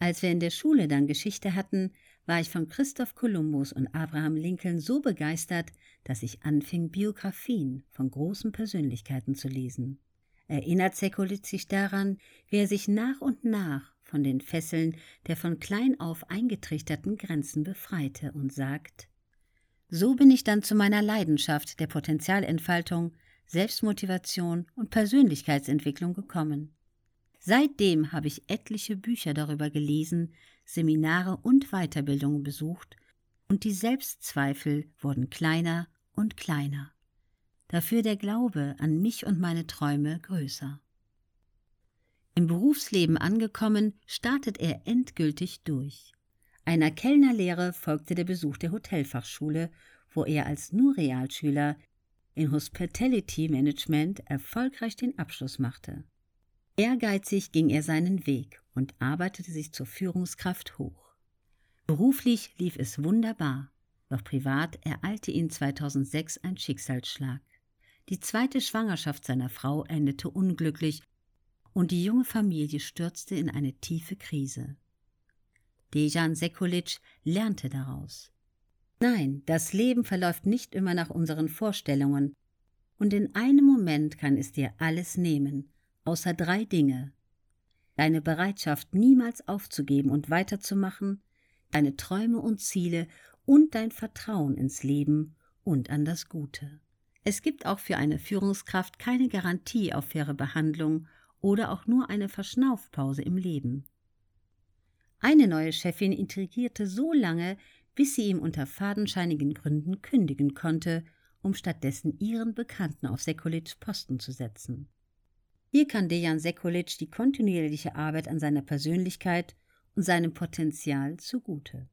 Als wir in der Schule dann Geschichte hatten, war ich von Christoph Kolumbus und Abraham Lincoln so begeistert, dass ich anfing, Biografien von großen Persönlichkeiten zu lesen. Erinnert Sekulic sich daran, wie er sich nach und nach von den Fesseln der von klein auf eingetrichterten Grenzen befreite und sagt So bin ich dann zu meiner Leidenschaft der Potenzialentfaltung, Selbstmotivation und Persönlichkeitsentwicklung gekommen. Seitdem habe ich etliche Bücher darüber gelesen, Seminare und Weiterbildungen besucht, und die Selbstzweifel wurden kleiner und kleiner. Dafür der Glaube an mich und meine Träume größer. Im Berufsleben angekommen, startet er endgültig durch. Einer Kellnerlehre folgte der Besuch der Hotelfachschule, wo er als nur Realschüler in Hospitality Management erfolgreich den Abschluss machte. Ehrgeizig ging er seinen Weg und arbeitete sich zur Führungskraft hoch. Beruflich lief es wunderbar, doch privat ereilte ihn 2006 ein Schicksalsschlag. Die zweite Schwangerschaft seiner Frau endete unglücklich und die junge Familie stürzte in eine tiefe Krise. Dejan Sekulic lernte daraus. Nein, das Leben verläuft nicht immer nach unseren Vorstellungen, und in einem Moment kann es dir alles nehmen, außer drei Dinge. Deine Bereitschaft, niemals aufzugeben und weiterzumachen, deine Träume und Ziele und dein Vertrauen ins Leben und an das Gute. Es gibt auch für eine Führungskraft keine Garantie auf faire Behandlung oder auch nur eine Verschnaufpause im Leben. Eine neue Chefin intrigierte so lange, bis sie ihm unter fadenscheinigen Gründen kündigen konnte, um stattdessen ihren Bekannten auf Sekulits Posten zu setzen. Hier kann Dejan Sekulic die kontinuierliche Arbeit an seiner Persönlichkeit und seinem Potenzial zugute.